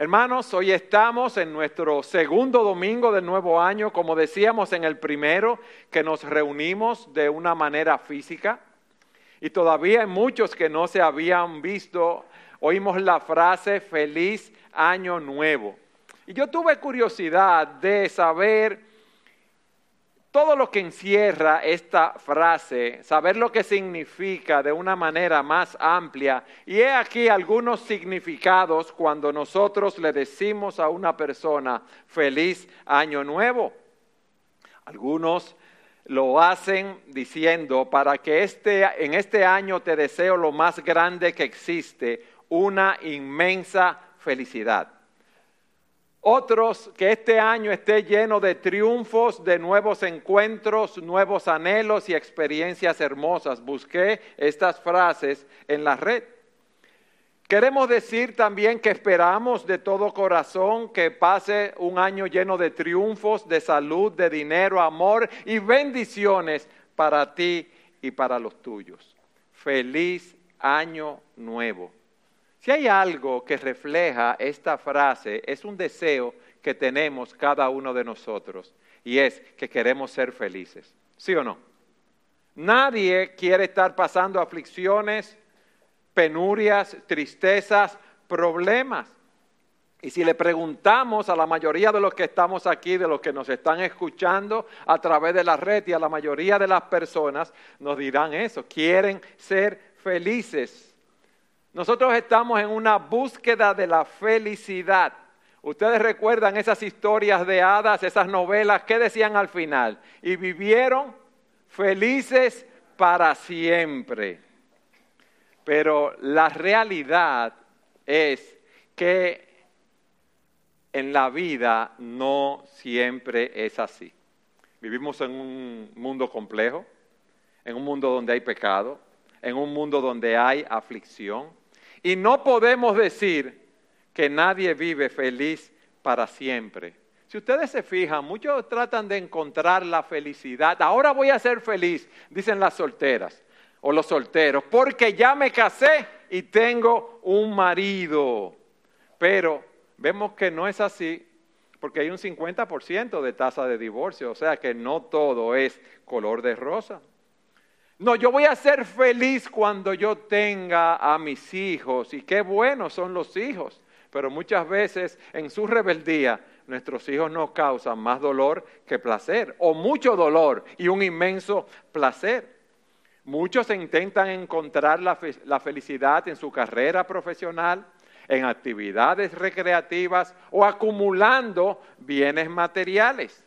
Hermanos, hoy estamos en nuestro segundo domingo del nuevo año, como decíamos en el primero, que nos reunimos de una manera física. Y todavía hay muchos que no se habían visto. Oímos la frase feliz año nuevo. Y yo tuve curiosidad de saber todo lo que encierra esta frase, saber lo que significa de una manera más amplia. Y he aquí algunos significados cuando nosotros le decimos a una persona feliz año nuevo. Algunos lo hacen diciendo, para que este, en este año te deseo lo más grande que existe, una inmensa felicidad. Otros, que este año esté lleno de triunfos, de nuevos encuentros, nuevos anhelos y experiencias hermosas. Busqué estas frases en la red. Queremos decir también que esperamos de todo corazón que pase un año lleno de triunfos, de salud, de dinero, amor y bendiciones para ti y para los tuyos. Feliz año nuevo. Si hay algo que refleja esta frase, es un deseo que tenemos cada uno de nosotros y es que queremos ser felices. ¿Sí o no? Nadie quiere estar pasando aflicciones, penurias, tristezas, problemas. Y si le preguntamos a la mayoría de los que estamos aquí, de los que nos están escuchando a través de la red y a la mayoría de las personas, nos dirán eso, quieren ser felices. Nosotros estamos en una búsqueda de la felicidad. Ustedes recuerdan esas historias de hadas, esas novelas, ¿qué decían al final? Y vivieron felices para siempre. Pero la realidad es que en la vida no siempre es así. Vivimos en un mundo complejo, en un mundo donde hay pecado, en un mundo donde hay aflicción, y no podemos decir que nadie vive feliz para siempre. Si ustedes se fijan, muchos tratan de encontrar la felicidad. Ahora voy a ser feliz, dicen las solteras o los solteros, porque ya me casé y tengo un marido. Pero vemos que no es así, porque hay un 50% de tasa de divorcio, o sea que no todo es color de rosa. No, yo voy a ser feliz cuando yo tenga a mis hijos y qué buenos son los hijos. Pero muchas veces en su rebeldía nuestros hijos nos causan más dolor que placer o mucho dolor y un inmenso placer. Muchos intentan encontrar la, la felicidad en su carrera profesional, en actividades recreativas o acumulando bienes materiales.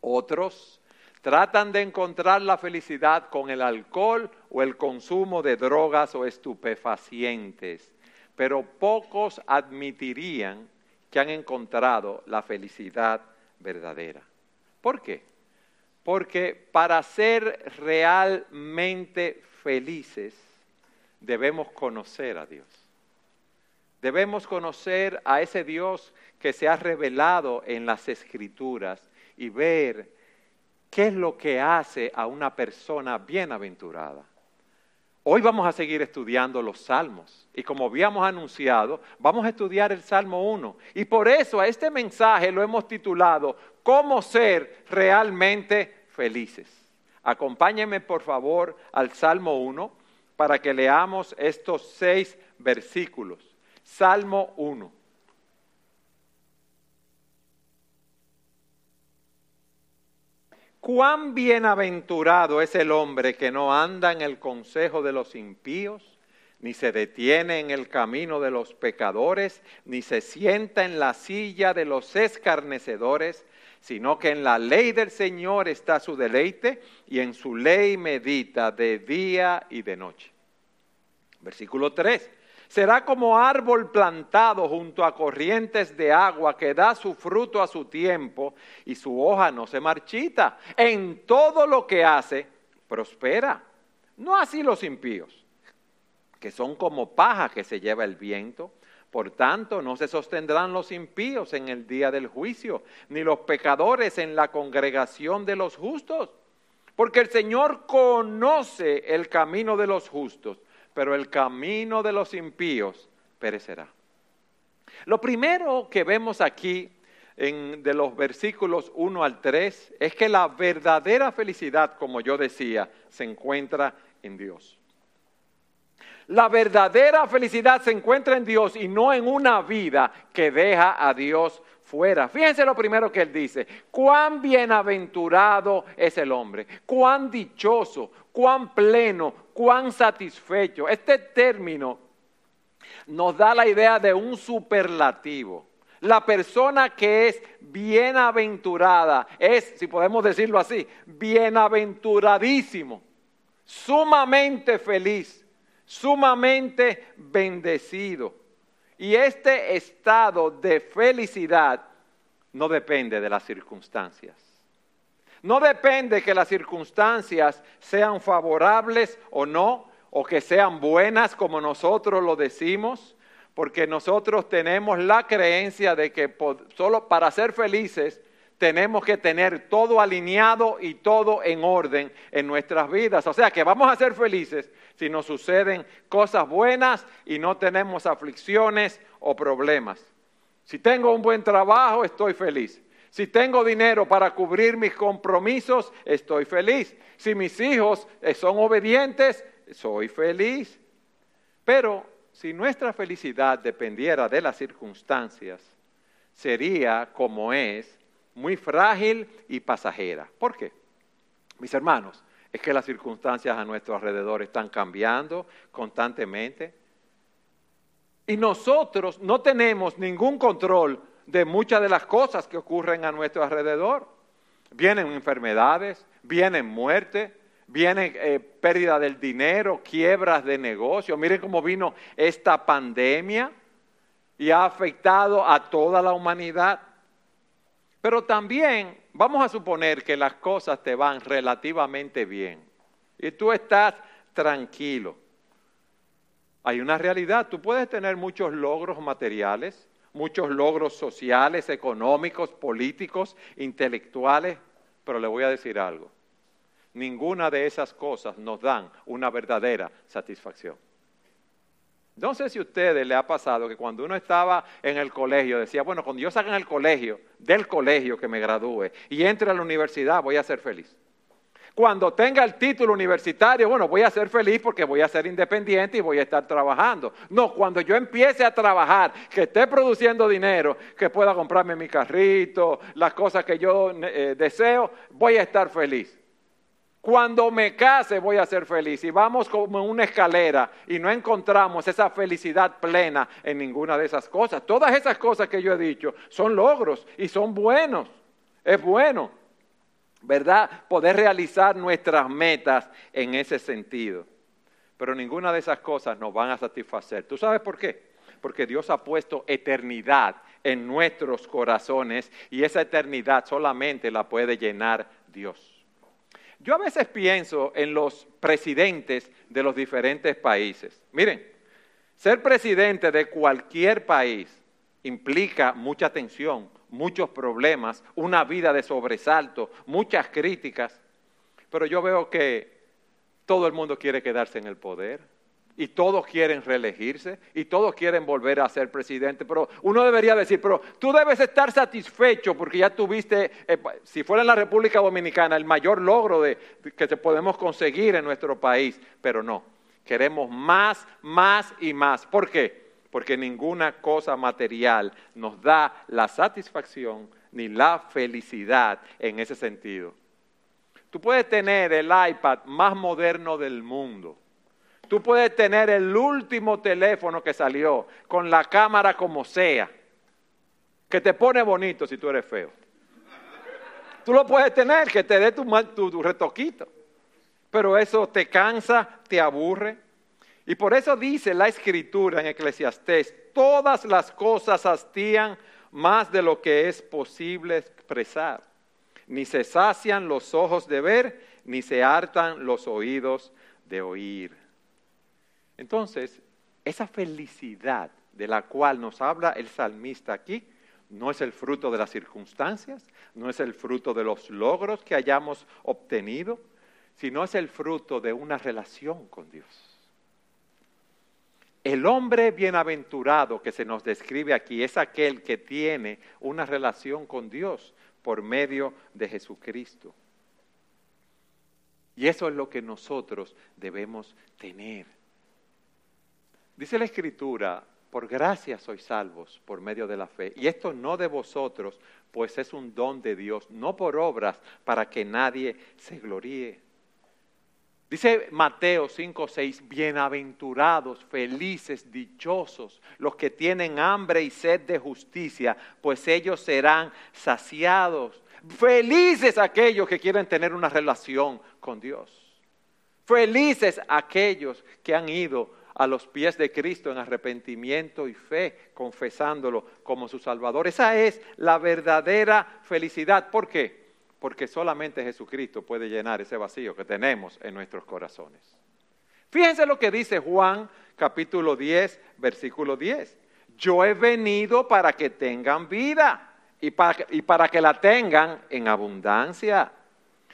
Otros Tratan de encontrar la felicidad con el alcohol o el consumo de drogas o estupefacientes, pero pocos admitirían que han encontrado la felicidad verdadera. ¿Por qué? Porque para ser realmente felices debemos conocer a Dios. Debemos conocer a ese Dios que se ha revelado en las escrituras y ver ¿Qué es lo que hace a una persona bienaventurada? Hoy vamos a seguir estudiando los salmos y como habíamos anunciado, vamos a estudiar el Salmo 1. Y por eso a este mensaje lo hemos titulado ¿Cómo ser realmente felices? Acompáñenme por favor al Salmo 1 para que leamos estos seis versículos. Salmo 1. Cuán bienaventurado es el hombre que no anda en el consejo de los impíos, ni se detiene en el camino de los pecadores, ni se sienta en la silla de los escarnecedores, sino que en la ley del Señor está su deleite y en su ley medita de día y de noche. Versículo 3 será como árbol plantado junto a corrientes de agua que da su fruto a su tiempo y su hoja no se marchita. En todo lo que hace, prospera. No así los impíos, que son como paja que se lleva el viento. Por tanto, no se sostendrán los impíos en el día del juicio, ni los pecadores en la congregación de los justos. Porque el Señor conoce el camino de los justos, pero el camino de los impíos perecerá. Lo primero que vemos aquí en, de los versículos 1 al 3 es que la verdadera felicidad, como yo decía, se encuentra en Dios. La verdadera felicidad se encuentra en Dios y no en una vida que deja a Dios fuera. Fíjense lo primero que él dice, cuán bienaventurado es el hombre, cuán dichoso, cuán pleno, cuán satisfecho. Este término nos da la idea de un superlativo. La persona que es bienaventurada es, si podemos decirlo así, bienaventuradísimo, sumamente feliz, sumamente bendecido. Y este estado de felicidad no depende de las circunstancias. No depende que las circunstancias sean favorables o no, o que sean buenas como nosotros lo decimos, porque nosotros tenemos la creencia de que solo para ser felices tenemos que tener todo alineado y todo en orden en nuestras vidas. O sea que vamos a ser felices si nos suceden cosas buenas y no tenemos aflicciones o problemas. Si tengo un buen trabajo, estoy feliz. Si tengo dinero para cubrir mis compromisos, estoy feliz. Si mis hijos eh, son obedientes, soy feliz. Pero si nuestra felicidad dependiera de las circunstancias, sería como es, muy frágil y pasajera. ¿Por qué? Mis hermanos, es que las circunstancias a nuestro alrededor están cambiando constantemente. Y nosotros no tenemos ningún control de muchas de las cosas que ocurren a nuestro alrededor. Vienen enfermedades, vienen muerte, viene eh, pérdida del dinero, quiebras de negocio. Miren cómo vino esta pandemia y ha afectado a toda la humanidad. Pero también vamos a suponer que las cosas te van relativamente bien y tú estás tranquilo. Hay una realidad, tú puedes tener muchos logros materiales, muchos logros sociales, económicos, políticos, intelectuales, pero le voy a decir algo ninguna de esas cosas nos dan una verdadera satisfacción. No sé si a ustedes le ha pasado que cuando uno estaba en el colegio decía, bueno, cuando yo salga en el colegio, del colegio que me gradúe y entre a la universidad, voy a ser feliz. Cuando tenga el título universitario, bueno, voy a ser feliz porque voy a ser independiente y voy a estar trabajando. No, cuando yo empiece a trabajar, que esté produciendo dinero, que pueda comprarme mi carrito, las cosas que yo eh, deseo, voy a estar feliz. Cuando me case voy a ser feliz. Y vamos como una escalera y no encontramos esa felicidad plena en ninguna de esas cosas. Todas esas cosas que yo he dicho son logros y son buenos. Es bueno, ¿verdad? Poder realizar nuestras metas en ese sentido. Pero ninguna de esas cosas nos van a satisfacer. ¿Tú sabes por qué? Porque Dios ha puesto eternidad en nuestros corazones y esa eternidad solamente la puede llenar Dios. Yo a veces pienso en los presidentes de los diferentes países. Miren, ser presidente de cualquier país implica mucha tensión, muchos problemas, una vida de sobresalto, muchas críticas, pero yo veo que todo el mundo quiere quedarse en el poder y todos quieren reelegirse y todos quieren volver a ser presidente, pero uno debería decir, pero tú debes estar satisfecho porque ya tuviste, eh, si fuera en la República Dominicana, el mayor logro de, que podemos conseguir en nuestro país, pero no, queremos más, más y más. ¿Por qué? Porque ninguna cosa material nos da la satisfacción ni la felicidad en ese sentido. Tú puedes tener el iPad más moderno del mundo, Tú puedes tener el último teléfono que salió, con la cámara como sea, que te pone bonito si tú eres feo. Tú lo puedes tener, que te dé tu, tu, retoquito. Pero eso te cansa, te aburre. Y por eso dice la escritura en Eclesiastés, todas las cosas hastían más de lo que es posible expresar. Ni se sacian los ojos de ver, ni se hartan los oídos de oír. Entonces, esa felicidad de la cual nos habla el salmista aquí, no es el fruto de las circunstancias, no es el fruto de los logros que hayamos obtenido, sino es el fruto de una relación con Dios. El hombre bienaventurado que se nos describe aquí es aquel que tiene una relación con Dios por medio de Jesucristo. Y eso es lo que nosotros debemos tener. Dice la Escritura, por gracia sois salvos por medio de la fe. Y esto no de vosotros, pues es un don de Dios, no por obras para que nadie se gloríe. Dice Mateo 5, 6, bienaventurados, felices, dichosos, los que tienen hambre y sed de justicia, pues ellos serán saciados. Felices aquellos que quieren tener una relación con Dios. Felices aquellos que han ido a los pies de Cristo en arrepentimiento y fe, confesándolo como su Salvador. Esa es la verdadera felicidad. ¿Por qué? Porque solamente Jesucristo puede llenar ese vacío que tenemos en nuestros corazones. Fíjense lo que dice Juan capítulo 10, versículo 10. Yo he venido para que tengan vida y para, que la tengan en abundancia.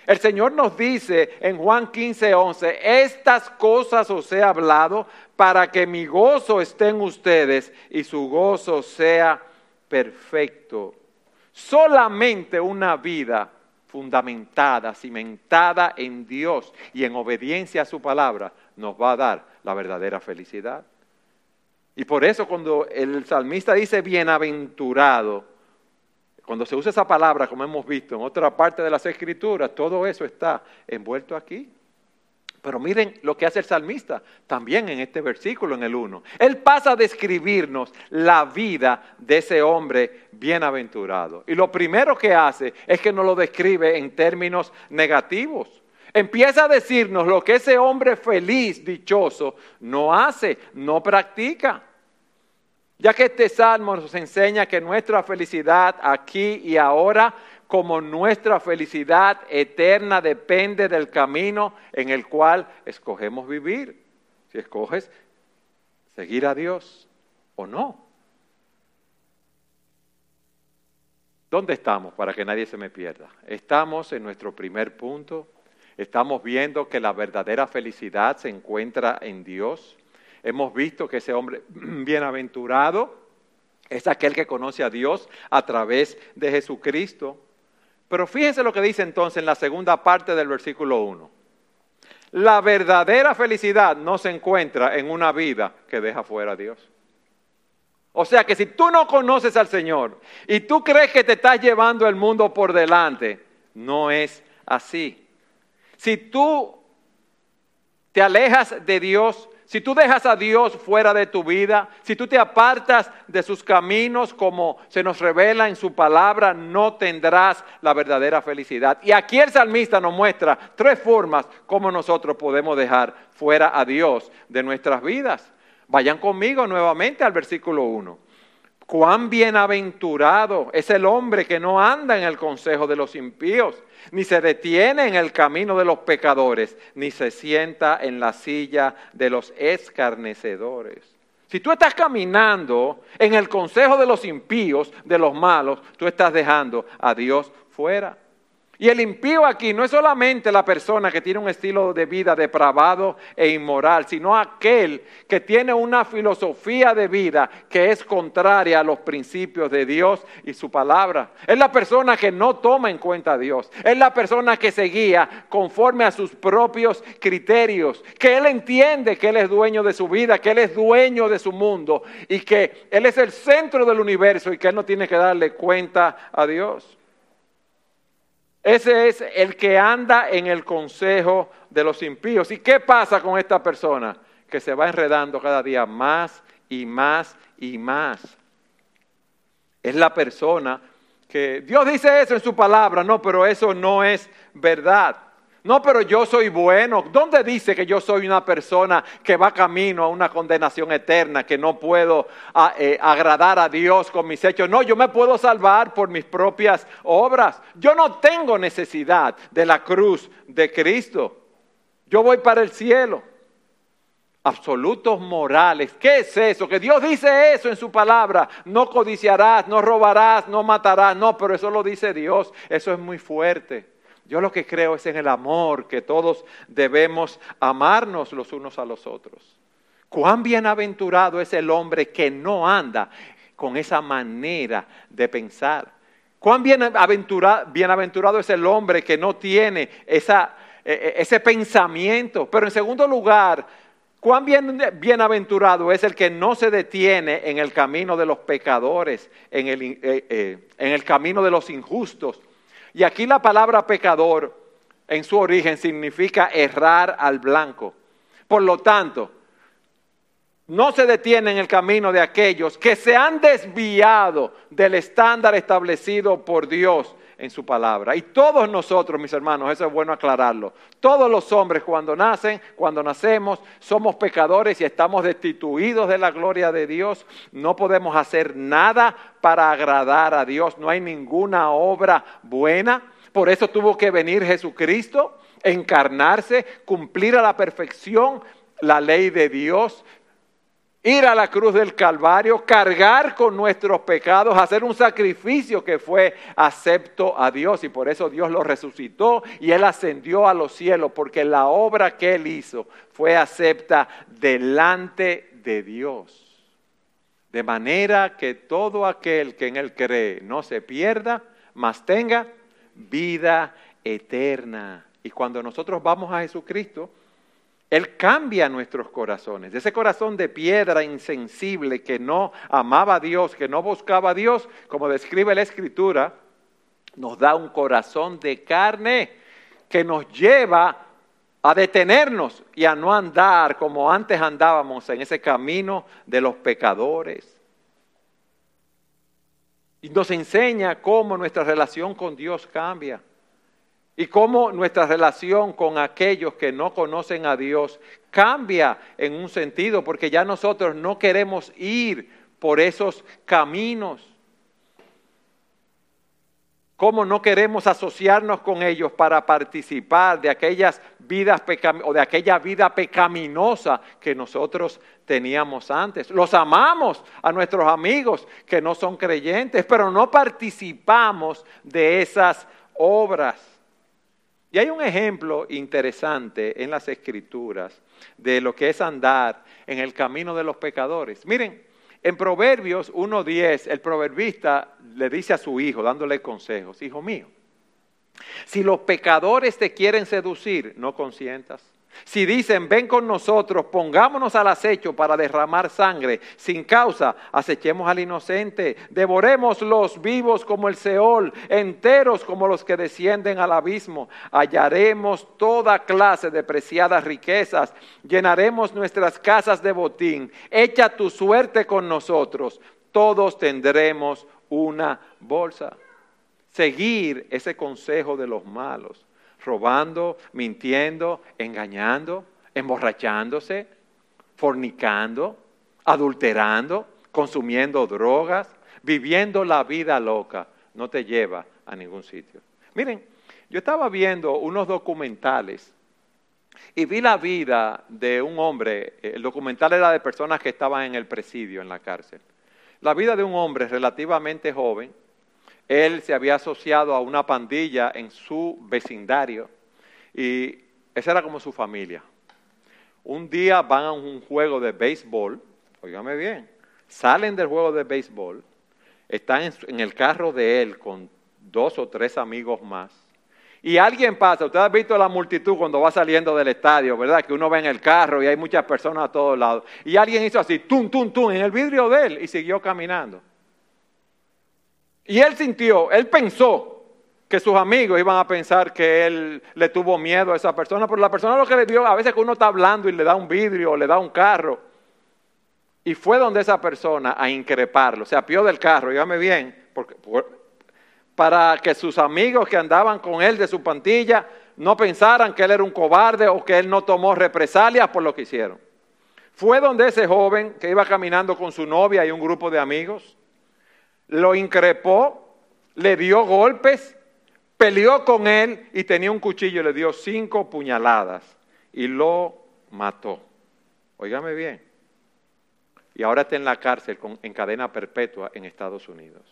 El Señor nos dice en Juan 15, 11, estas cosas os he hablado para que mi gozo esté en ustedes y su gozo sea perfecto. Solamente una vida fundamentada, cimentada en Dios y en obediencia a su palabra, nos va a dar la verdadera felicidad. Y por eso cuando el salmista dice bienaventurado, cuando se usa esa palabra, como hemos visto en otra parte de las escrituras, todo eso está envuelto aquí. Pero miren lo que hace el salmista también en este versículo, en el 1. Él pasa a describirnos la vida de ese hombre bienaventurado. Y lo primero que hace es que nos lo describe en términos negativos. Empieza a decirnos lo que ese hombre feliz, dichoso, no hace, no practica. Ya que este salmo nos enseña que nuestra felicidad aquí y ahora, como nuestra felicidad eterna, depende del camino en el cual escogemos vivir. Si escoges seguir a Dios o no. ¿Dónde estamos para que nadie se me pierda? Estamos en nuestro primer punto. Estamos viendo que la verdadera felicidad se encuentra en Dios. Hemos visto que ese hombre bienaventurado es aquel que conoce a Dios a través de Jesucristo. Pero fíjense lo que dice entonces en la segunda parte del versículo 1. La verdadera felicidad no se encuentra en una vida que deja fuera a Dios. O sea que si tú no conoces al Señor y tú crees que te estás llevando el mundo por delante, no es así. Si tú te alejas de Dios, si tú dejas a Dios fuera de tu vida, si tú te apartas de sus caminos como se nos revela en su palabra, no tendrás la verdadera felicidad. Y aquí el salmista nos muestra tres formas como nosotros podemos dejar fuera a Dios de nuestras vidas. Vayan conmigo nuevamente al versículo 1. Cuán bienaventurado es el hombre que no anda en el consejo de los impíos, ni se detiene en el camino de los pecadores, ni se sienta en la silla de los escarnecedores. Si tú estás caminando en el consejo de los impíos, de los malos, tú estás dejando a Dios fuera. Y el impío aquí no es solamente la persona que tiene un estilo de vida depravado e inmoral, sino aquel que tiene una filosofía de vida que es contraria a los principios de Dios y su palabra. Es la persona que no toma en cuenta a Dios. Es la persona que se guía conforme a sus propios criterios, que él entiende que él es dueño de su vida, que él es dueño de su mundo y que él es el centro del universo y que él no tiene que darle cuenta a Dios. Ese es el que anda en el consejo de los impíos. ¿Y qué pasa con esta persona? Que se va enredando cada día más y más y más. Es la persona que Dios dice eso en su palabra, no, pero eso no es verdad. No, pero yo soy bueno. ¿Dónde dice que yo soy una persona que va camino a una condenación eterna, que no puedo ah, eh, agradar a Dios con mis hechos? No, yo me puedo salvar por mis propias obras. Yo no tengo necesidad de la cruz de Cristo. Yo voy para el cielo. Absolutos morales. ¿Qué es eso? Que Dios dice eso en su palabra. No codiciarás, no robarás, no matarás. No, pero eso lo dice Dios. Eso es muy fuerte. Yo lo que creo es en el amor, que todos debemos amarnos los unos a los otros. Cuán bienaventurado es el hombre que no anda con esa manera de pensar. Cuán bienaventurado, es el hombre que no tiene esa, e, e, ese pensamiento. Pero en segundo lugar, cuán bienaventurado es el que no se detiene en el camino de los pecadores, en el, eh, en el camino de los injustos. Y aquí la palabra pecador en su origen significa errar al blanco. Por lo tanto, no se detiene en el camino de aquellos que se han desviado del estándar establecido por Dios en su palabra. Y todos nosotros, mis hermanos, eso es bueno aclararlo, todos los hombres cuando nacen, cuando nacemos, somos pecadores y estamos destituidos de la gloria de Dios. No podemos hacer nada para agradar a Dios, no hay ninguna obra buena. Por eso tuvo que venir Jesucristo, encarnarse, cumplir a la perfección la ley de Dios, ir a la cruz del Calvario, cargar con nuestros pecados, hacer un sacrificio que fue acepto a Dios y por eso Dios lo resucitó y Él ascendió a los cielos porque la obra que Él hizo fue acepta delante de Dios. De manera que todo aquel que en Él cree no se pierda, mas tenga vida eterna. Y cuando nosotros vamos a Jesucristo, él cambia nuestros corazones. Ese corazón de piedra insensible que no amaba a Dios, que no buscaba a Dios, como describe la Escritura, nos da un corazón de carne que nos lleva a detenernos y a no andar como antes andábamos en ese camino de los pecadores. Y nos enseña cómo nuestra relación con Dios cambia y cómo nuestra relación con aquellos que no conocen a Dios cambia en un sentido, porque ya nosotros no queremos ir por esos caminos. Cómo no queremos asociarnos con ellos para participar de aquellas vidas o de aquella vida pecaminosa que nosotros teníamos antes. Los amamos a nuestros amigos que no son creyentes, pero no participamos de esas obras. Y hay un ejemplo interesante en las escrituras de lo que es andar en el camino de los pecadores. Miren, en Proverbios 1.10, el proverbista le dice a su hijo, dándole consejos, hijo mío, si los pecadores te quieren seducir, no consientas. Si dicen, ven con nosotros, pongámonos al acecho para derramar sangre sin causa, acechemos al inocente, devoremos los vivos como el Seol, enteros como los que descienden al abismo, hallaremos toda clase de preciadas riquezas, llenaremos nuestras casas de botín, echa tu suerte con nosotros, todos tendremos una bolsa. Seguir ese consejo de los malos robando, mintiendo, engañando, emborrachándose, fornicando, adulterando, consumiendo drogas, viviendo la vida loca, no te lleva a ningún sitio. Miren, yo estaba viendo unos documentales y vi la vida de un hombre, el documental era de personas que estaban en el presidio, en la cárcel. La vida de un hombre relativamente joven, él se había asociado a una pandilla en su vecindario y esa era como su familia. Un día van a un juego de béisbol, oígame bien, salen del juego de béisbol, están en, el carro de él con dos o tres amigos más. Y alguien pasa, usted ha visto la multitud cuando va saliendo del estadio, ¿verdad? Que uno ve en el carro y hay muchas personas a todos lados. Y alguien hizo así, tum, tum, tum, en el vidrio de él y siguió caminando. Y él sintió, él pensó que sus amigos iban a pensar que él le tuvo miedo a esa persona, pero la persona lo que le dio, a veces que uno está hablando y le da un vidrio o le da un carro, y fue donde esa persona a increparlo, se apió del carro, dígame bien, porque, para que sus amigos que andaban con él de su pantilla no pensaran que él era un cobarde o que él no tomó represalias por lo que hicieron. Fue donde ese joven que iba caminando con su novia y un grupo de amigos, lo increpó, le dio golpes, peleó con él y tenía un cuchillo, le dio cinco puñaladas y lo mató. Óigame bien. Y ahora está en la cárcel en cadena perpetua en Estados Unidos.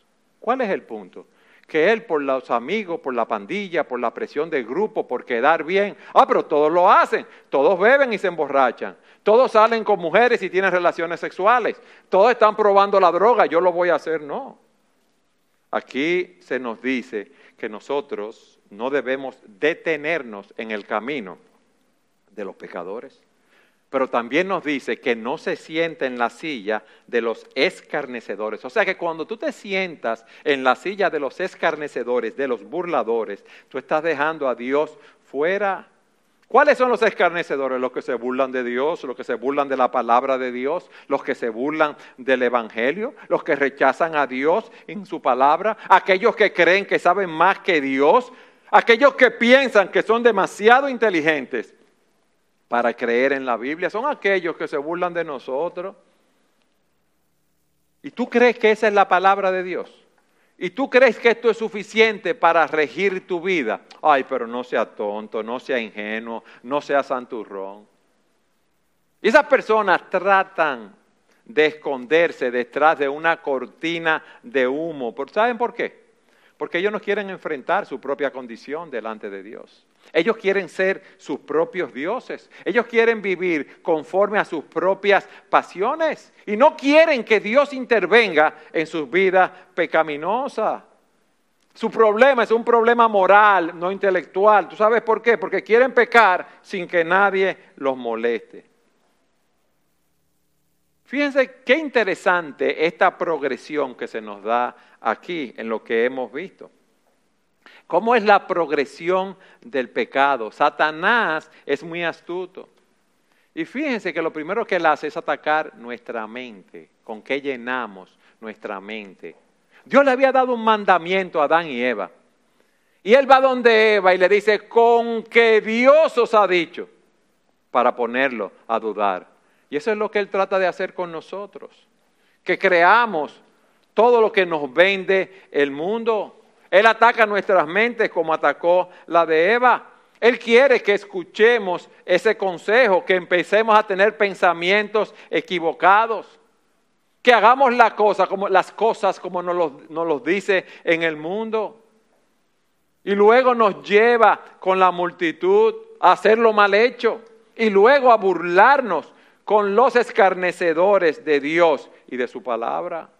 ¿Cuál es el punto? Que él por los amigos, por la pandilla, por la presión del grupo, por quedar bien. Ah, pero todos lo hacen. Todos beben y se emborrachan. Todos salen con mujeres y tienen relaciones sexuales. Todos están probando la droga. Yo lo voy a hacer. No. Aquí se nos dice que nosotros no debemos detenernos en el camino de los pecadores pero también nos dice que no se siente en la silla de los escarnecedores. O sea que cuando tú te sientas en la silla de los escarnecedores, de los burladores, tú estás dejando a Dios fuera. ¿Cuáles son los escarnecedores? Los que se burlan de Dios, los que se burlan de la palabra de Dios, los que se burlan del Evangelio, los que rechazan a Dios en su palabra, aquellos que creen que saben más que Dios, aquellos que piensan que son demasiado inteligentes para creer en la Biblia, son aquellos que se burlan de nosotros. ¿Y tú crees que esa es la palabra de Dios? ¿Y tú crees que esto es suficiente para regir tu vida? Ay, pero no sea tonto, no sea ingenuo, no sea santurrón. Y esas personas tratan de esconderse detrás de una cortina de humo. ¿Saben por qué? Porque ellos no quieren enfrentar su propia condición delante de Dios. Ellos quieren ser sus propios dioses. Ellos quieren vivir conforme a sus propias pasiones. Y no quieren que Dios intervenga en sus vidas pecaminosas. Su problema es un problema moral, no intelectual. ¿Tú sabes por qué? Porque quieren pecar sin que nadie los moleste. Fíjense qué interesante esta progresión que se nos da aquí en lo que hemos visto. ¿Cómo es la progresión del pecado? Satanás es muy astuto. Y fíjense que lo primero que él hace es atacar nuestra mente. ¿Con qué llenamos nuestra mente? Dios le había dado un mandamiento a Adán y Eva. Y él va donde Eva y le dice, con que Dios os ha dicho, para ponerlo a dudar. Y eso es lo que él trata de hacer con nosotros. Que creamos todo lo que nos vende el mundo. Él ataca nuestras mentes como atacó la de Eva. Él quiere que escuchemos ese consejo, que empecemos a tener pensamientos equivocados, que hagamos la cosa como, las cosas como nos los, nos los dice en el mundo. Y luego nos lleva con la multitud a hacer lo mal hecho y luego a burlarnos con los escarnecedores de Dios y de su palabra.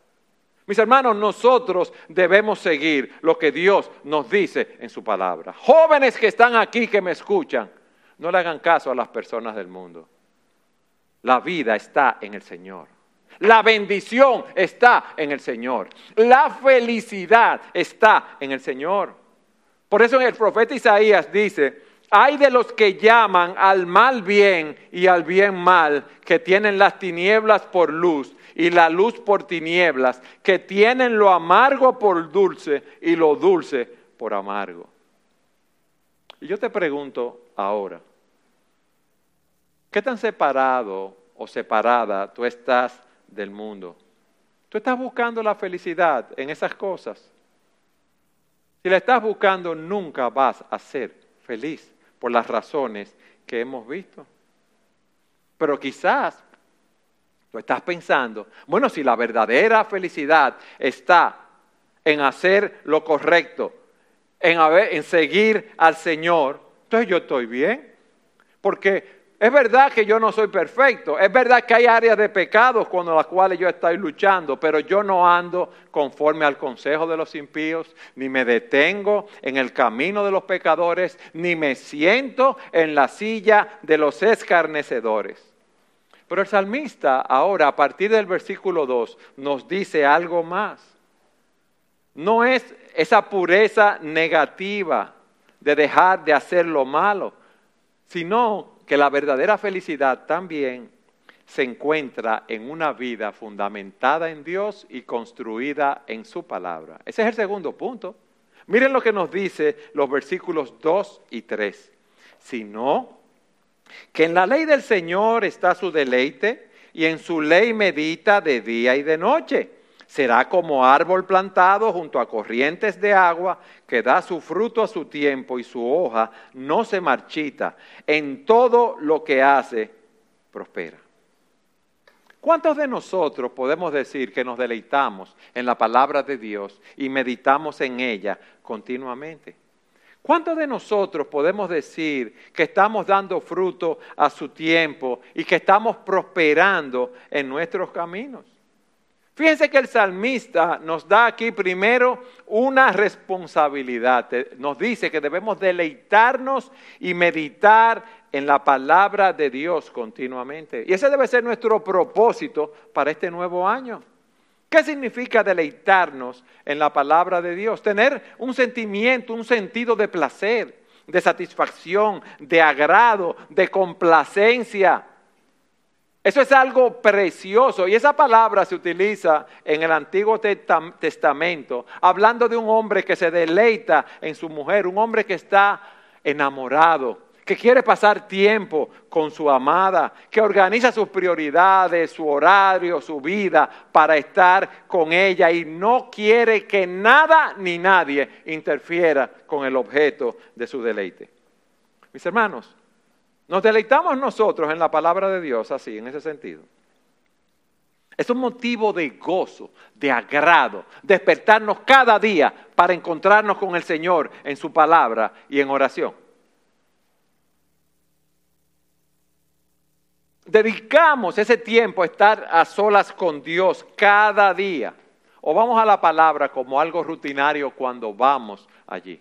Mis hermanos, nosotros debemos seguir lo que Dios nos dice en su palabra. Jóvenes que están aquí, que me escuchan, no le hagan caso a las personas del mundo. La vida está en el Señor. La bendición está en el Señor. La felicidad está en el Señor. Por eso el profeta Isaías dice, hay de los que llaman al mal bien y al bien mal, que tienen las tinieblas por luz y la luz por tinieblas, que tienen lo amargo por dulce y lo dulce por amargo. Y yo te pregunto ahora, ¿qué tan separado o separada tú estás del mundo? ¿Tú estás buscando la felicidad en esas cosas? Si la estás buscando, nunca vas a ser feliz por las razones que hemos visto. Pero quizás Tú estás pensando, bueno, si la verdadera felicidad está en hacer lo correcto, en, en seguir al Señor, entonces yo estoy bien. Porque es verdad que yo no soy perfecto, es verdad que hay áreas de pecados con las cuales yo estoy luchando, pero yo no ando conforme al consejo de los impíos, ni me detengo en el camino de los pecadores, ni me siento en la silla de los escarnecedores. Pero el salmista ahora, a partir del versículo 2, nos dice algo más. No es esa pureza negativa de dejar de hacer lo malo, sino que la verdadera felicidad también se encuentra en una vida fundamentada en Dios y construida en su palabra. Ese es el segundo punto. Miren lo que nos dice los versículos 2 y 3. Si no, que en la ley del Señor está su deleite y en su ley medita de día y de noche. Será como árbol plantado junto a corrientes de agua que da su fruto a su tiempo y su hoja no se marchita. En todo lo que hace, prospera. ¿Cuántos de nosotros podemos decir que nos deleitamos en la palabra de Dios y meditamos en ella continuamente? ¿Cuántos de nosotros podemos decir que estamos dando fruto a su tiempo y que estamos prosperando en nuestros caminos? Fíjense que el salmista nos da aquí primero una responsabilidad. Nos dice que debemos deleitarnos y meditar en la palabra de Dios continuamente. Y ese debe ser nuestro propósito para este nuevo año. ¿Qué significa deleitarnos en la palabra de Dios? Tener un sentimiento, un sentido de placer, de satisfacción, de agrado, de complacencia eso es algo precioso y esa palabra se utiliza en el Antiguo Testamento, hablando de un hombre que se deleita en su mujer, un hombre que está enamorado, que quiere pasar tiempo con su amada, que organiza sus prioridades, su horario, su vida para estar con ella y no quiere que nada ni nadie interfiera con el objeto de su deleite. Mis hermanos, nos deleitamos nosotros en la palabra de Dios así, en ese sentido. Es un motivo de gozo, de agrado, despertarnos cada día para encontrarnos con el Señor en su palabra y en oración. Dedicamos ese tiempo a estar a solas con Dios cada día. O vamos a la palabra como algo rutinario cuando vamos allí.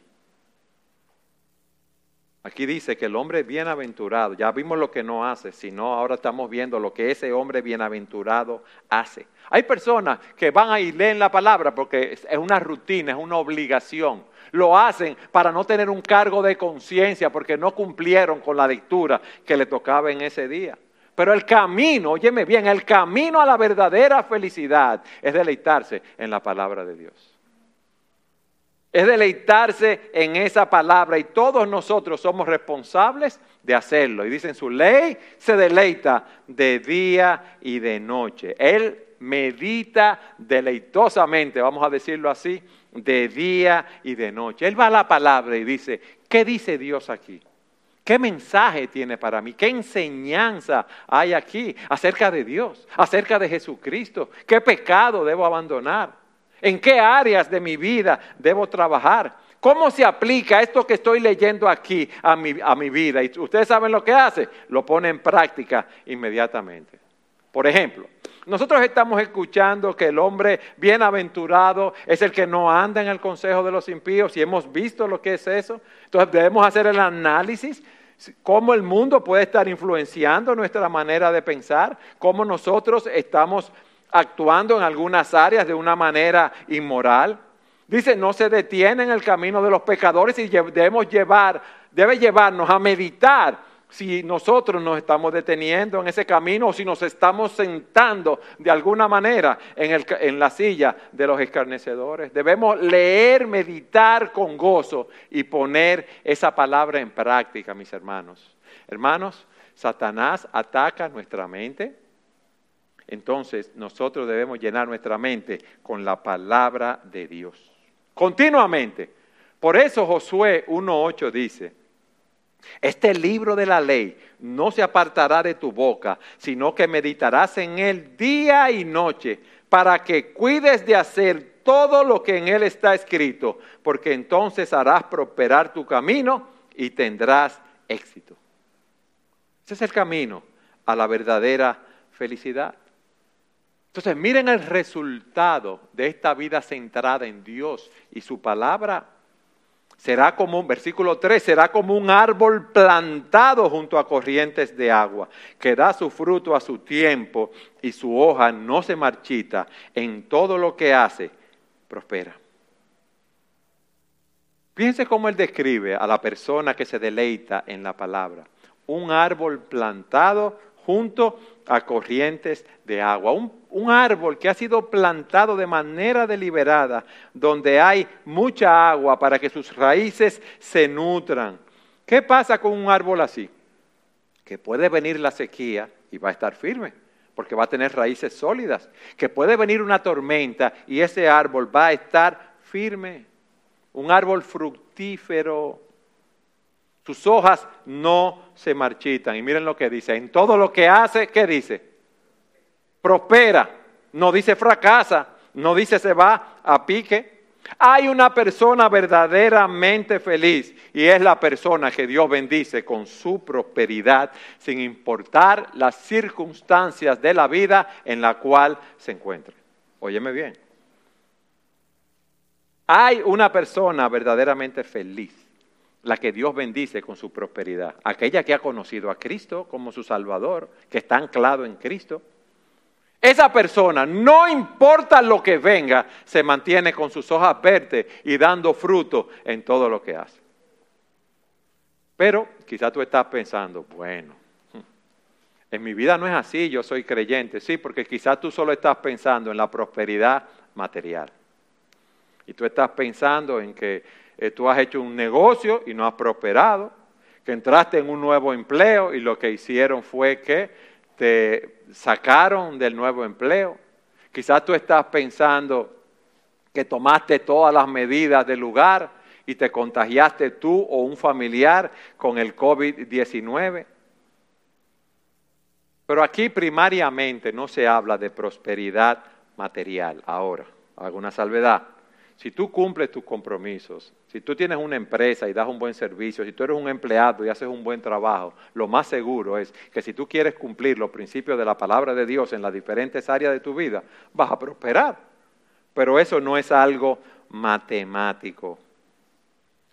Aquí dice que el hombre bienaventurado, ya vimos lo que no hace, sino ahora estamos viendo lo que ese hombre bienaventurado hace. Hay personas que van a ir leen la palabra porque es una rutina, es una obligación. Lo hacen para no tener un cargo de conciencia porque no cumplieron con la lectura que le tocaba en ese día. Pero el camino, óyeme bien, el camino a la verdadera felicidad es deleitarse en la palabra de Dios es deleitarse en esa palabra y todos nosotros somos responsables de hacerlo. Y dicen su ley se deleita de día y de noche. Él medita deleitosamente, vamos a decirlo así, de día y de noche. Él va a la palabra y dice, ¿qué dice Dios aquí? ¿Qué mensaje tiene para mí? ¿Qué enseñanza hay aquí acerca de Dios, acerca de Jesucristo? ¿Qué pecado debo abandonar? ¿En qué áreas de mi vida debo trabajar? ¿Cómo se aplica esto que estoy leyendo aquí a mi, a mi vida? Y ustedes saben lo que hace, lo pone en práctica inmediatamente. Por ejemplo, nosotros estamos escuchando que el hombre bienaventurado es el que no anda en el consejo de los impíos y hemos visto lo que es eso. Entonces debemos hacer el análisis cómo el mundo puede estar influenciando nuestra manera de pensar, cómo nosotros estamos actuando en algunas áreas de una manera inmoral. Dice, no se detiene en el camino de los pecadores y debemos llevar, debe llevarnos a meditar si nosotros nos estamos deteniendo en ese camino o si nos estamos sentando de alguna manera en, en la silla de los escarnecedores. Debemos leer, meditar con gozo y poner esa palabra en práctica, mis hermanos. Hermanos, Satanás ataca nuestra mente, entonces nosotros debemos llenar nuestra mente con la palabra de Dios. Continuamente. Por eso Josué 1.8 dice, este libro de la ley no se apartará de tu boca, sino que meditarás en él día y noche, para que cuides de hacer todo lo que en él está escrito, porque entonces harás prosperar tu camino y tendrás éxito. Ese es el camino a la verdadera felicidad. Entonces, miren el resultado de esta vida centrada en Dios y su palabra. Será como un, versículo 3, será como un árbol plantado junto a corrientes de agua, que da su fruto a su tiempo y su hoja no se marchita. En todo lo que hace, prospera. Piense cómo él describe a la persona que se deleita en la palabra. Un árbol plantado junto a corrientes de agua. Un, árbol que ha sido plantado de manera deliberada, donde hay mucha agua para que sus raíces se nutran. ¿Qué pasa con un árbol así? Que puede venir la sequía y va a estar firme, porque va a tener raíces sólidas. Que puede venir una tormenta y ese árbol va a estar firme. Un árbol fructífero, sus hojas no se marchitan. Y miren lo que dice. En todo lo que hace, ¿qué dice? prospera, no dice fracasa, no dice se va a pique. Hay una persona verdaderamente feliz y es la persona que Dios bendice con su prosperidad sin importar las circunstancias de la vida en la cual se encuentre. Óyeme bien. Hay una persona verdaderamente feliz, la que Dios bendice con su prosperidad, aquella que ha conocido a Cristo como su Salvador, que está anclado en Cristo. Esa persona, no importa lo que venga, se mantiene con sus hojas verdes y dando fruto en todo lo que hace. Pero quizás tú estás pensando, bueno, en mi vida no es así, yo soy creyente, sí, porque quizás tú solo estás pensando en la prosperidad material. Y tú estás pensando en que eh, tú has hecho un negocio y no has prosperado, que entraste en un nuevo empleo y lo que hicieron fue que te sacaron del nuevo empleo. Quizás tú estás pensando que tomaste todas las medidas del lugar y te contagiaste tú o un familiar con el COVID-19. Pero aquí primariamente no se habla de prosperidad material ahora, alguna salvedad. Si tú cumples tus compromisos, si tú tienes una empresa y das un buen servicio, si tú eres un empleado y haces un buen trabajo, lo más seguro es que si tú quieres cumplir los principios de la palabra de Dios en las diferentes áreas de tu vida, vas a prosperar. Pero eso no es algo matemático.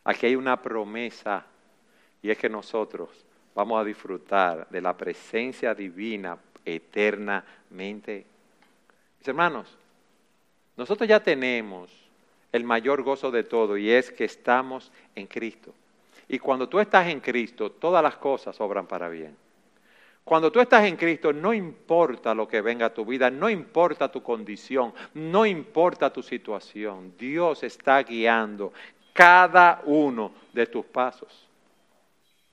Aquí hay una promesa y es que nosotros vamos a disfrutar de la presencia divina eternamente. Mis hermanos, nosotros ya tenemos el mayor gozo de todo y es que estamos en Cristo. Y cuando tú estás en Cristo, todas las cosas obran para bien. Cuando tú estás en Cristo, no importa lo que venga a tu vida, no importa tu condición, no importa tu situación, Dios está guiando cada uno de tus pasos.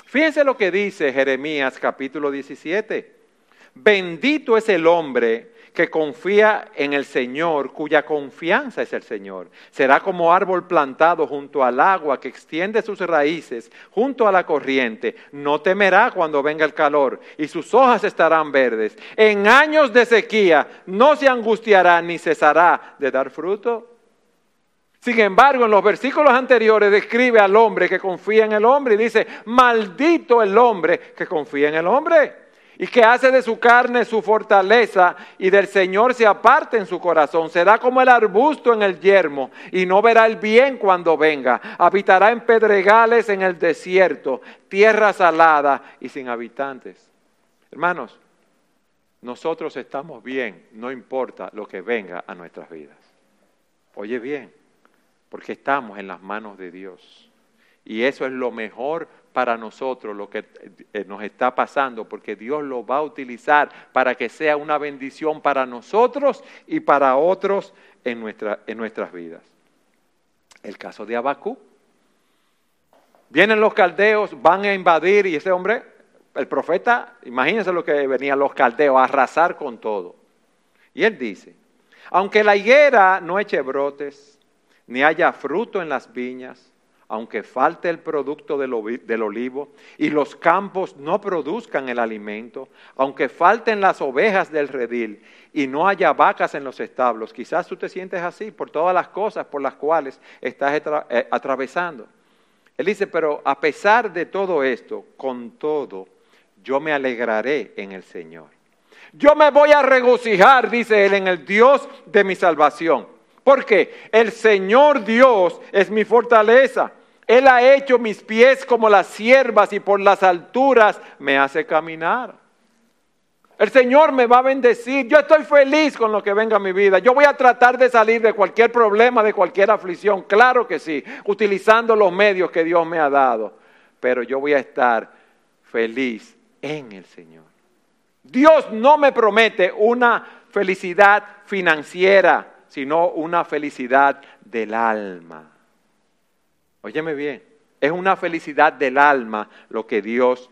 Fíjense lo que dice Jeremías capítulo 17. Bendito es el hombre que confía en el Señor, cuya confianza es el Señor. Será como árbol plantado junto al agua que extiende sus raíces junto a la corriente. No temerá cuando venga el calor y sus hojas estarán verdes. En años de sequía no se angustiará ni cesará de dar fruto. Sin embargo, en los versículos anteriores describe al hombre que confía en el hombre y dice, maldito el hombre que confía en el hombre y que hace de su carne su fortaleza y del Señor se aparte en su corazón. Será como el arbusto en el yermo y no verá el bien cuando venga. Habitará en pedregales en el desierto, tierra salada y sin habitantes. Hermanos, nosotros estamos bien, no importa lo que venga a nuestras vidas. Oye bien, porque estamos en las manos de Dios. Y eso es lo mejor para nosotros lo que eh, nos está pasando, porque Dios lo va a utilizar para que sea una bendición para nosotros y para otros en, en nuestras vidas. El caso de Abacú. Vienen los caldeos, van a invadir y ese hombre, el profeta, imagínense lo que venían los caldeos, a arrasar con todo. Y él dice, aunque la higuera no eche brotes, ni haya fruto en las viñas, aunque falte el producto del, olivo y los campos no produzcan el alimento, aunque falten las ovejas del redil y no haya vacas en los establos, quizás tú te sientes así por todas las cosas por las cuales estás eh, atravesando. Él dice, pero a pesar de todo esto, con todo, yo me alegraré en el Señor. Yo me voy a regocijar, dice él, en el Dios de mi salvación. Porque el Señor Dios es mi fortaleza. Él ha hecho mis pies como las siervas y por las alturas me hace caminar. El Señor me va a bendecir. Yo estoy feliz con lo que venga a mi vida. Yo voy a tratar de salir de cualquier problema, de cualquier aflicción. Claro que sí, utilizando los medios que Dios me ha dado. Pero yo voy a estar feliz en el Señor. Dios no me promete una felicidad financiera, sino una felicidad del alma. Óyeme bien, es una felicidad del alma lo que Dios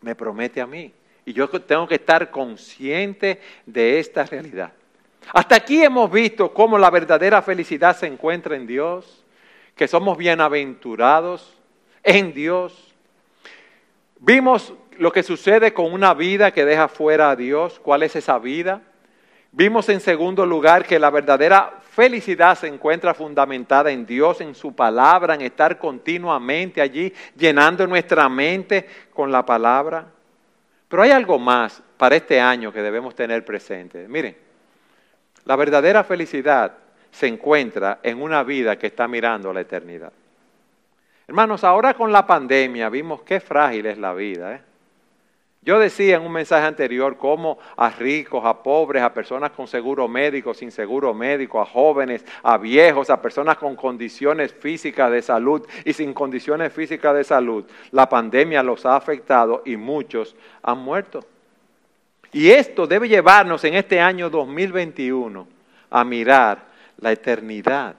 me promete a mí. Y yo tengo que estar consciente de esta realidad. Hasta aquí hemos visto cómo la verdadera felicidad se encuentra en Dios, que somos bienaventurados en Dios. Vimos lo que sucede con una vida que deja fuera a Dios. ¿Cuál es esa vida? Vimos en segundo lugar que la verdadera felicidad se encuentra fundamentada en Dios, en su palabra, en estar continuamente allí llenando nuestra mente con la palabra. Pero hay algo más para este año que debemos tener presente. Miren, la verdadera felicidad se encuentra en una vida que está mirando a la eternidad. Hermanos, ahora con la pandemia vimos qué frágil es la vida. ¿eh? Yo decía en un mensaje anterior cómo a ricos, a pobres, a personas con seguro médico, sin seguro médico, a jóvenes, a viejos, a personas con condiciones físicas de salud y sin condiciones físicas de salud, la pandemia los ha afectado y muchos han muerto. Y esto debe llevarnos en este año 2021 a mirar la eternidad.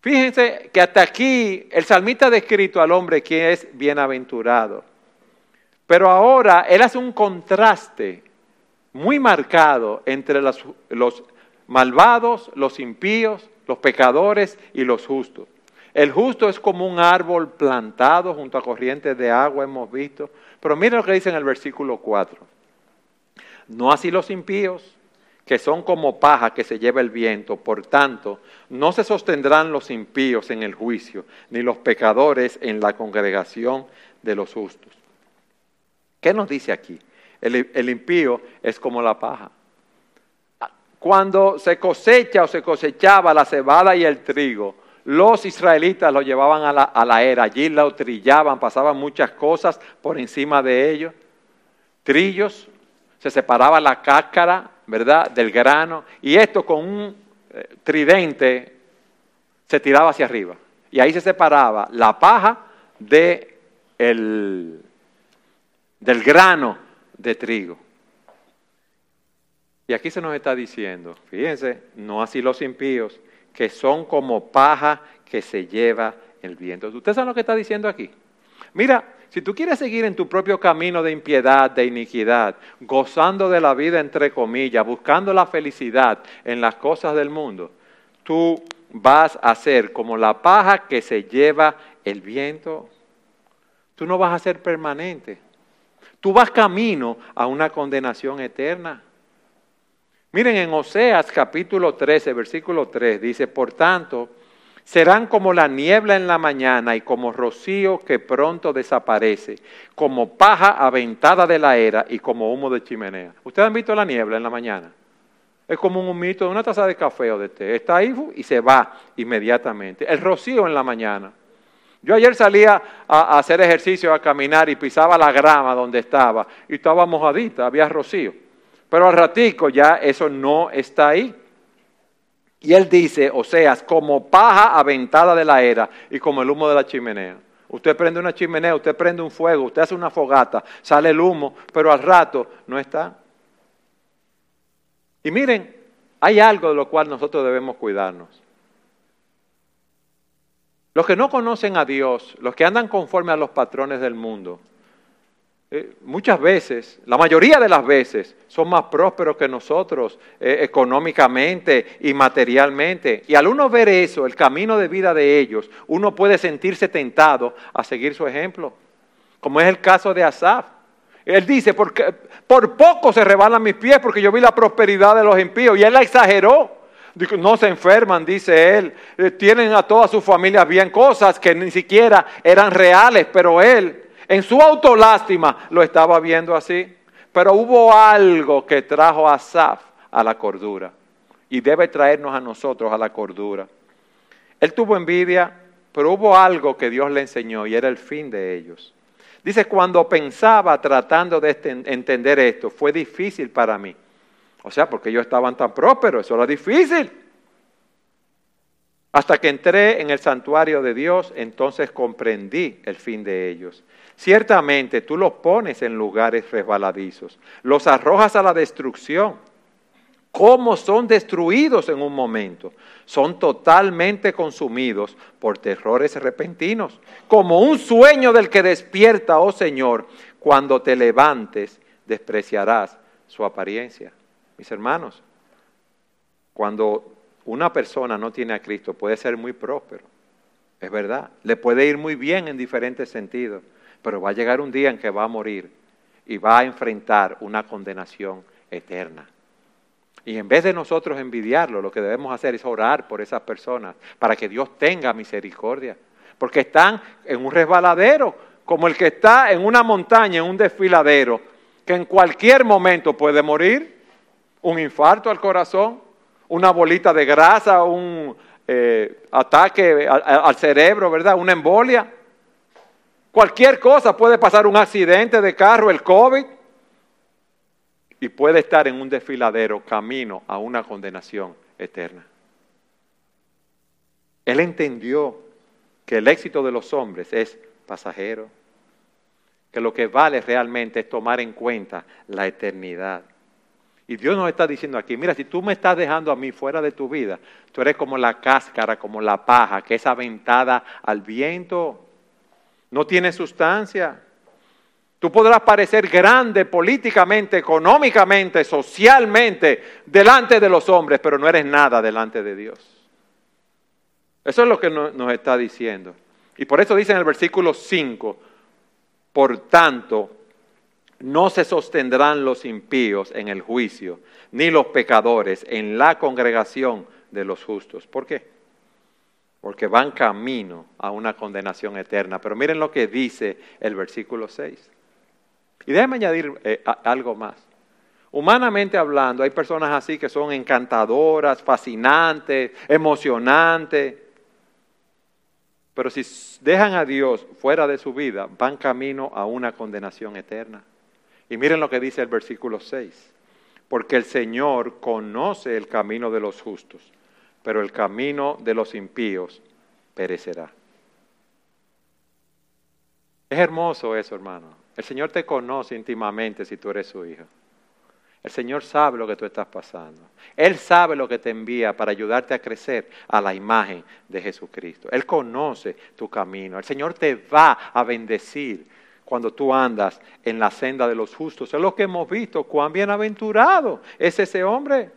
Fíjense que hasta aquí el salmista ha descrito al hombre que es bienaventurado. Pero ahora él hace un contraste muy marcado entre los, malvados, los impíos, los pecadores y los justos. El justo es como un árbol plantado junto a corrientes de agua, hemos visto. Pero miren lo que dice en el versículo 4. No así los impíos, que son como paja que se lleva el viento. Por tanto, no se sostendrán los impíos en el juicio, ni los pecadores en la congregación de los justos. ¿Qué nos dice aquí? El, impío es como la paja. Cuando se cosecha o se cosechaba la cebada y el trigo, los israelitas lo llevaban a la, a la era, allí lo trillaban, pasaban muchas cosas por encima de ellos. Trillos, se separaba la cáscara, ¿verdad?, del grano, y esto con un eh, tridente se tiraba hacia arriba. Y ahí se separaba la paja de el, del grano de trigo. Y aquí se nos está diciendo, fíjense, no así los impíos, que son como paja que se lleva el viento. ¿Usted sabe lo que está diciendo aquí? Mira, si tú quieres seguir en tu propio camino de impiedad, de iniquidad, gozando de la vida entre comillas, buscando la felicidad en las cosas del mundo, tú vas a ser como la paja que se lleva el viento. Tú no vas a ser permanente. Tú vas camino a una condenación eterna. Miren en Oseas capítulo 13, versículo 3, dice, por tanto, serán como la niebla en la mañana y como rocío que pronto desaparece, como paja aventada de la era y como humo de chimenea. ¿Ustedes han visto la niebla en la mañana? Es como un humito de una taza de café o de té. Está ahí y se va inmediatamente. El rocío en la mañana. Yo ayer salía a, hacer ejercicio, a caminar y pisaba la grama donde estaba y estaba mojadita, había rocío. Pero al ratico ya eso no está ahí. Y él dice, o sea, como paja aventada de la era y como el humo de la chimenea. Usted prende una chimenea, usted prende un fuego, usted hace una fogata, sale el humo, pero al rato no está. Y miren, hay algo de lo cual nosotros debemos cuidarnos. Los que no conocen a Dios, los que andan conforme a los patrones del mundo, eh, muchas veces, la mayoría de las veces, son más prósperos que nosotros eh, económicamente y materialmente. Y al uno ver eso, el camino de vida de ellos, uno puede sentirse tentado a seguir su ejemplo, como es el caso de Asaf. Él dice, porque, por poco se rebalan mis pies porque yo vi la prosperidad de los impíos y él la exageró no se enferman, dice él, eh, tienen a toda su familia bien, cosas que ni siquiera eran reales, pero él en su autolástima lo estaba viendo así. Pero hubo algo que trajo a Saf a la cordura y debe traernos a nosotros a la cordura. Él tuvo envidia, pero hubo algo que Dios le enseñó y era el fin de ellos. Dice, cuando pensaba tratando de entender esto, fue difícil para mí o sea, porque ellos estaban tan prósperos, eso era difícil. Hasta que entré en el santuario de Dios, entonces comprendí el fin de ellos. Ciertamente tú los pones en lugares resbaladizos, los arrojas a la destrucción. ¿Cómo son destruidos en un momento? Son totalmente consumidos por terrores repentinos, como un sueño del que despierta, oh Señor, cuando te levantes, despreciarás su apariencia. Mis hermanos, cuando una persona no tiene a Cristo puede ser muy próspero, es verdad, le puede ir muy bien en diferentes sentidos, pero va a llegar un día en que va a morir y va a enfrentar una condenación eterna. Y en vez de nosotros envidiarlo, lo que debemos hacer es orar por esas personas para que Dios tenga misericordia. Porque están en un resbaladero, como el que está en una montaña, en un desfiladero, que en cualquier momento puede morir, un infarto al corazón, una bolita de grasa, un eh, ataque al cerebro, ¿verdad? Una embolia. Cualquier cosa puede pasar, un accidente de carro, el COVID y puede estar en un desfiladero camino a una condenación eterna. Él entendió que el éxito de los hombres es pasajero, que lo que vale realmente es tomar en cuenta la eternidad. Y Dios nos está diciendo aquí, mira, si tú me estás dejando a mí fuera de tu vida, tú eres como la cáscara, como la paja que es aventada al viento, no tiene sustancia. Tú podrás parecer grande políticamente, económicamente, socialmente, delante de los hombres, pero no eres nada delante de Dios. Eso es lo que nos está diciendo. Y por eso dice en el versículo 5, por tanto, no se sostendrán los impíos en el juicio, ni los pecadores en la congregación de los justos. ¿Por qué? Porque van camino a una condenación eterna. Pero miren lo que dice el versículo 6. Y déjeme añadir eh, algo más. Humanamente hablando, hay personas así que son encantadoras, fascinantes, emocionantes. Pero si dejan a Dios fuera de su vida, van camino a una condenación eterna. Y miren lo que dice el versículo 6. Porque el Señor conoce el camino de los justos, pero el camino de los impíos perecerá. Es hermoso eso, hermano. El Señor te conoce íntimamente si tú eres su hijo. El Señor sabe lo que tú estás pasando. Él sabe lo que te envía para ayudarte a crecer a la imagen de Jesucristo. Él conoce tu camino. El Señor te va a bendecir cuando tú andas en la senda de los justos. Es lo que hemos visto. Cuán bienaventurado es ese hombre.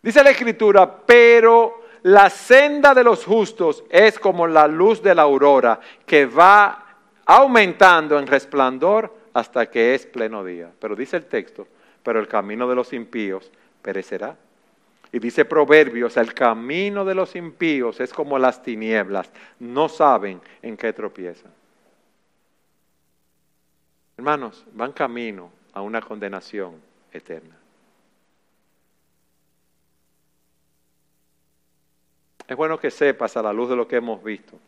Dice la Escritura, pero la senda de los justos es como la luz de la aurora que va aumentando en resplandor hasta que es pleno día. Pero dice el texto, pero el camino de los impíos perecerá. Y dice Proverbios, el camino de los impíos es como las tinieblas, no saben en qué tropiezan. Hermanos, van camino a una condenación eterna. Es bueno que sepas a la luz de lo que hemos visto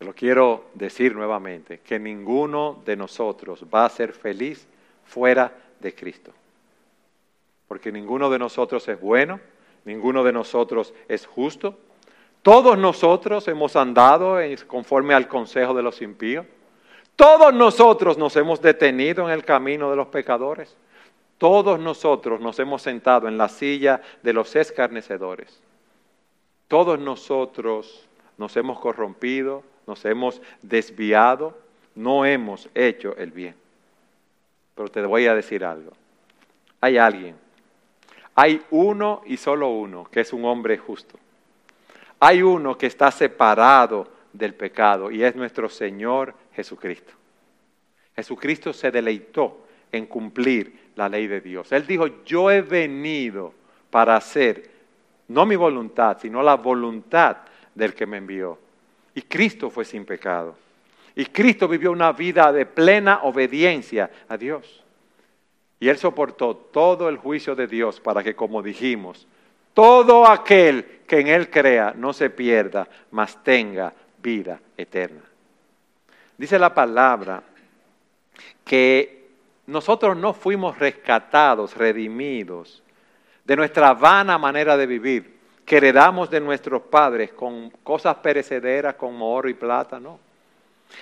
lo quiero decir nuevamente, que ninguno de nosotros va a ser feliz fuera de Cristo. Porque ninguno de nosotros es bueno, ninguno de nosotros es justo. Todos nosotros hemos andado conforme al consejo de los impíos. Todos nosotros nos hemos detenido en el camino de los pecadores. Todos nosotros nos hemos sentado en la silla de los escarnecedores. Todos nosotros nos hemos corrompido, nos hemos desviado, no hemos hecho el bien. Pero te voy a decir algo. Hay alguien, hay uno y solo uno que es un hombre justo. Hay uno que está separado del pecado y es nuestro Señor Jesucristo. Jesucristo se deleitó en cumplir la ley de Dios. Él dijo, yo he venido para hacer no mi voluntad, sino la voluntad del que me envió. Y Cristo fue sin pecado. Y Cristo vivió una vida de plena obediencia a Dios. Y Él soportó todo el juicio de Dios para que, como dijimos, todo aquel que en Él crea no se pierda, mas tenga vida eterna. Dice la palabra que nosotros no fuimos rescatados, redimidos de nuestra vana manera de vivir, que heredamos de nuestros padres con cosas perecederas como oro y plata, no.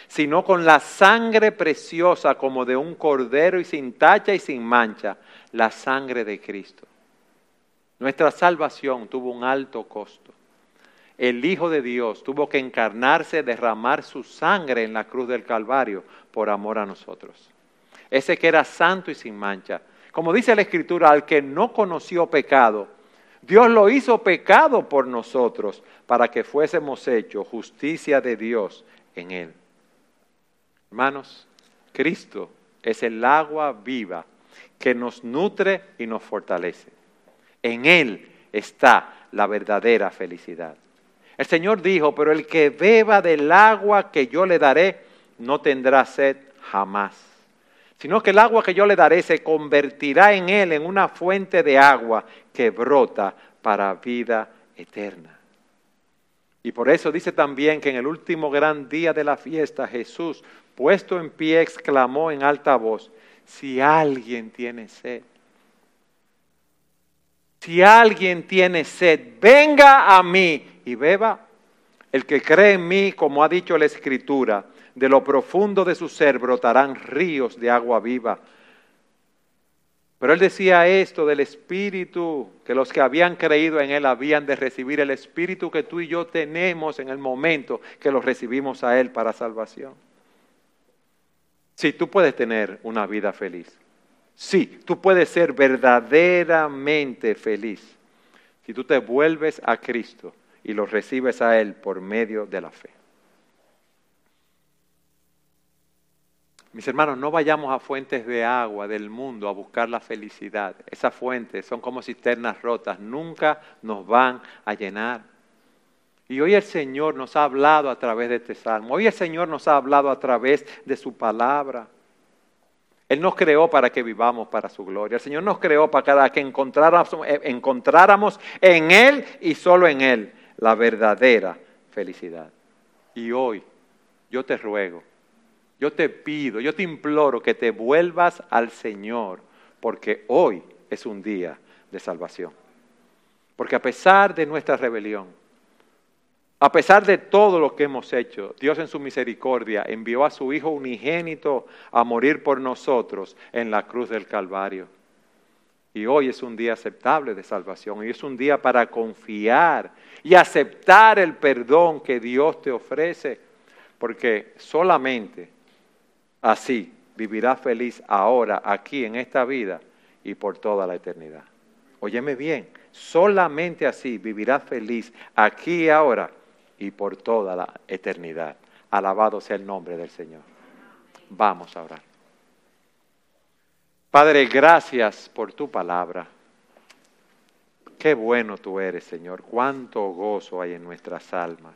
Sino con la sangre preciosa como de un cordero y sin tacha y sin mancha, la sangre de Cristo. Nuestra salvación tuvo un alto costo. El Hijo de Dios tuvo que encarnarse, derramar su sangre en la cruz del Calvario por amor a nosotros. Ese que era santo y sin mancha. Como dice la Escritura, al que no conoció pecado, Dios lo hizo pecado por nosotros para que fuésemos hechos justicia de Dios en él. Hermanos, Cristo es el agua viva que nos nutre y nos fortalece. En Él está la verdadera felicidad. El Señor dijo, pero el que beba del agua que yo le daré no tendrá sed jamás, sino que el agua que yo le daré se convertirá en él en una fuente de agua que brota para vida eterna. Y por eso dice también que en el último gran día de la fiesta Jesús, puesto en pie, exclamó en alta voz, si alguien tiene sed, si alguien tiene sed, venga a mí y beba. El que cree en mí, como ha dicho la Escritura, de lo profundo de su ser brotarán ríos de agua viva. Pero él decía esto del Espíritu, que los que habían creído en él habían de recibir el Espíritu que tú y yo tenemos en el momento que lo recibimos a él para salvación. Sí, tú puedes tener una vida feliz. Sí, tú puedes ser verdaderamente feliz si tú te vuelves a Cristo y lo recibes a Él por medio de la fe. Mis hermanos, no vayamos a fuentes de agua del mundo a buscar la felicidad. Esas fuentes son como cisternas rotas, nunca nos van a llenar. Y hoy el Señor nos ha hablado a través de este salmo. Hoy el Señor nos ha hablado a través de su palabra. Él nos creó para que vivamos para su gloria. El Señor nos creó para que encontráramos, eh, encontráramos en Él y solo en Él la verdadera felicidad. Y hoy yo te ruego yo te pido, yo te imploro que te vuelvas al Señor, porque hoy es un día de salvación. Porque a pesar de nuestra rebelión, a pesar de todo lo que hemos hecho, Dios en su misericordia envió a su Hijo unigénito a morir por nosotros en la cruz del Calvario. Y hoy es un día aceptable de salvación, y es un día para confiar y aceptar el perdón que Dios te ofrece, porque solamente Así vivirás feliz ahora, aquí, en esta vida y por toda la eternidad. Óyeme bien, solamente así vivirás feliz aquí y ahora y por toda la eternidad. Alabado sea el nombre del Señor. Vamos a orar. Padre, gracias por tu palabra. Qué bueno tú eres, Señor. Cuánto gozo hay en nuestras almas.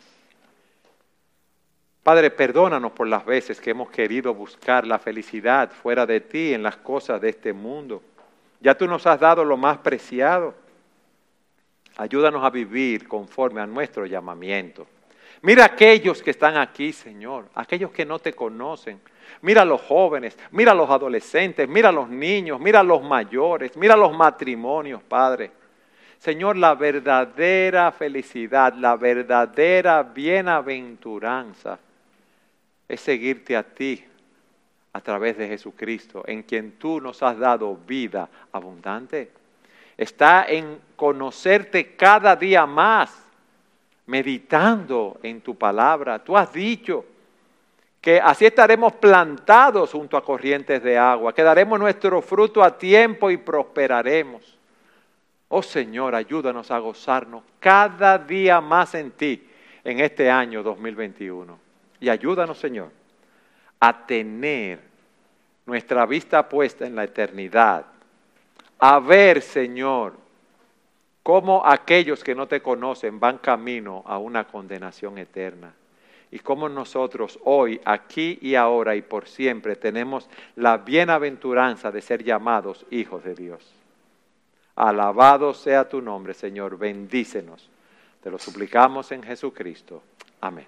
Padre, perdónanos por las veces que hemos querido buscar la felicidad fuera de ti en las cosas de este mundo. Ya tú nos has dado lo más preciado. Ayúdanos a vivir conforme a nuestro llamamiento. Mira aquellos que están aquí, Señor, aquellos que no te conocen. Mira a los jóvenes, mira a los adolescentes, mira a los niños, mira a los mayores, mira a los matrimonios, Padre. Señor, la verdadera felicidad, la verdadera bienaventuranza es seguirte a ti a través de Jesucristo, en quien tú nos has dado vida abundante. Está en conocerte cada día más, meditando en tu palabra. Tú has dicho que así estaremos plantados junto a corrientes de agua, que daremos nuestro fruto a tiempo y prosperaremos. Oh Señor, ayúdanos a gozarnos cada día más en ti en este año 2021. Y ayúdanos, Señor, a tener nuestra vista puesta en la eternidad. A ver, Señor, cómo aquellos que no te conocen van camino a una condenación eterna. Y cómo nosotros hoy, aquí y ahora y por siempre tenemos la bienaventuranza de ser llamados hijos de Dios. Alabado sea tu nombre, Señor. Bendícenos. Te lo suplicamos en Jesucristo. Amén.